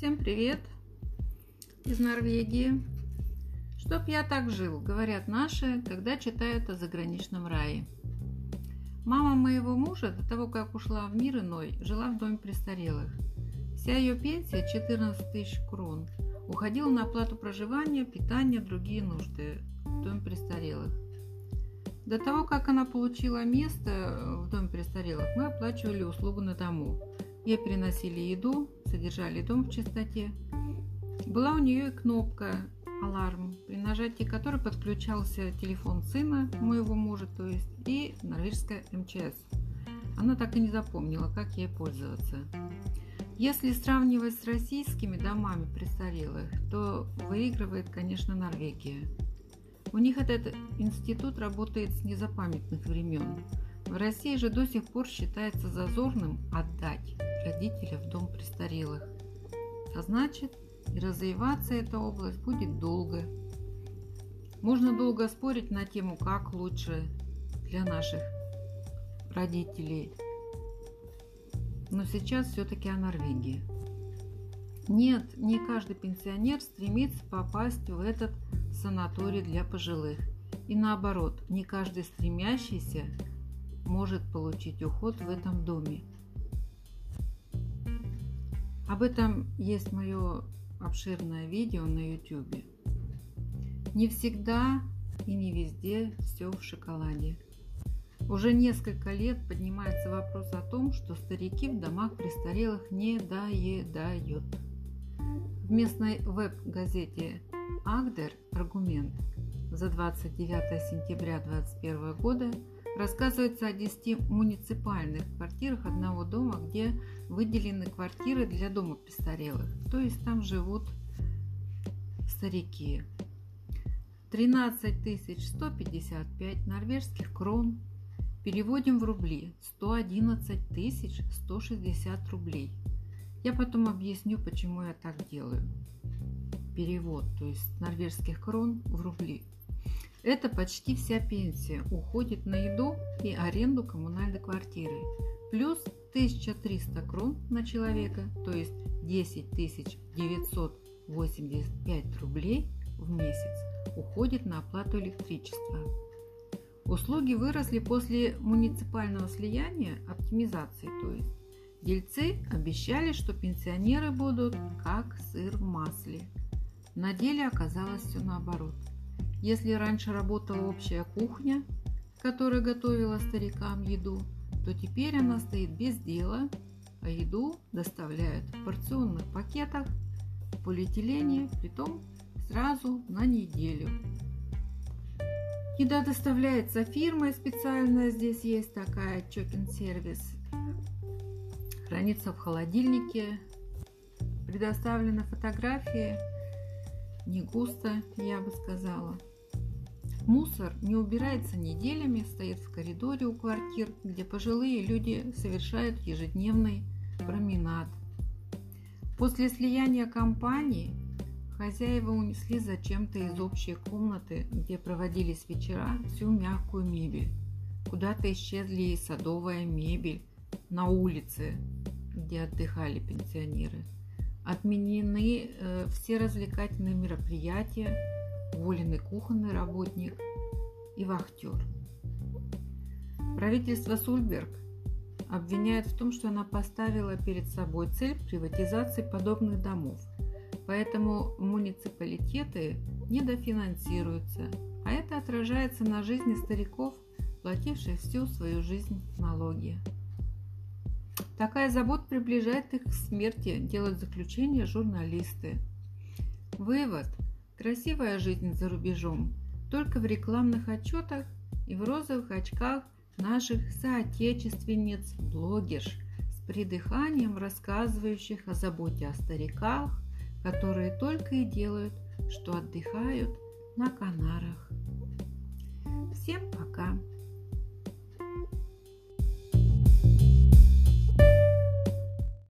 Всем привет из Норвегии. Чтоб я так жил, говорят наши, когда читают о заграничном рае. Мама моего мужа до того, как ушла в мир иной, жила в доме престарелых. Вся ее пенсия, 14 тысяч крон, уходила на оплату проживания, питания, другие нужды в доме престарелых. До того, как она получила место в доме престарелых, мы оплачивали услугу на дому. Ей приносили еду, содержали дом в чистоте. Была у нее и кнопка аларм, при нажатии которой подключался телефон сына моего мужа, то есть, и норвежская МЧС. Она так и не запомнила, как ей пользоваться. Если сравнивать с российскими домами престарелых, то выигрывает, конечно, Норвегия. У них этот институт работает с незапамятных времен. В России же до сих пор считается зазорным отдать родителя в дом престарелых. А значит, и развиваться эта область будет долго. Можно долго спорить на тему, как лучше для наших родителей. Но сейчас все-таки о Норвегии. Нет, не каждый пенсионер стремится попасть в этот санаторий для пожилых. И наоборот, не каждый стремящийся может получить уход в этом доме. Об этом есть мое обширное видео на YouTube. Не всегда и не везде все в шоколаде. Уже несколько лет поднимается вопрос о том, что старики в домах престарелых не доедают. В местной веб-газете «Агдер» аргумент за 29 сентября 2021 года рассказывается о 10 муниципальных квартирах одного дома, где выделены квартиры для дома престарелых, то есть там живут старики. 13 155 норвежских крон переводим в рубли 111 160 рублей. Я потом объясню, почему я так делаю. Перевод, то есть норвежских крон в рубли. Это почти вся пенсия уходит на еду и аренду коммунальной квартиры. Плюс 1300 крон на человека, то есть 10 985 рублей в месяц уходит на оплату электричества. Услуги выросли после муниципального слияния, оптимизации, то есть дельцы обещали, что пенсионеры будут как сыр в масле. На деле оказалось все наоборот – если раньше работала общая кухня, которая готовила старикам еду, то теперь она стоит без дела, а еду доставляют в порционных пакетах, в полиэтилене, притом сразу на неделю. Еда доставляется фирмой специально, здесь есть такая чокин-сервис. Хранится в холодильнике, предоставлены фотографии, не густо, я бы сказала. Мусор не убирается неделями, стоит в коридоре у квартир, где пожилые люди совершают ежедневный променад. После слияния компаний хозяева унесли зачем-то из общей комнаты, где проводились вечера, всю мягкую мебель. Куда-то исчезли и садовая мебель на улице, где отдыхали пенсионеры. Отменены э, все развлекательные мероприятия, уволенный кухонный работник и вахтер. Правительство Сульберг обвиняет в том, что она поставила перед собой цель приватизации подобных домов, поэтому муниципалитеты недофинансируются, а это отражается на жизни стариков, плативших всю свою жизнь налоги. Такая забота приближает их к смерти, делают заключение журналисты. Вывод – Красивая жизнь за рубежом только в рекламных отчетах и в розовых очках наших соотечественниц-блогерш с придыханием рассказывающих о заботе о стариках, которые только и делают, что отдыхают на Канарах. Всем пока!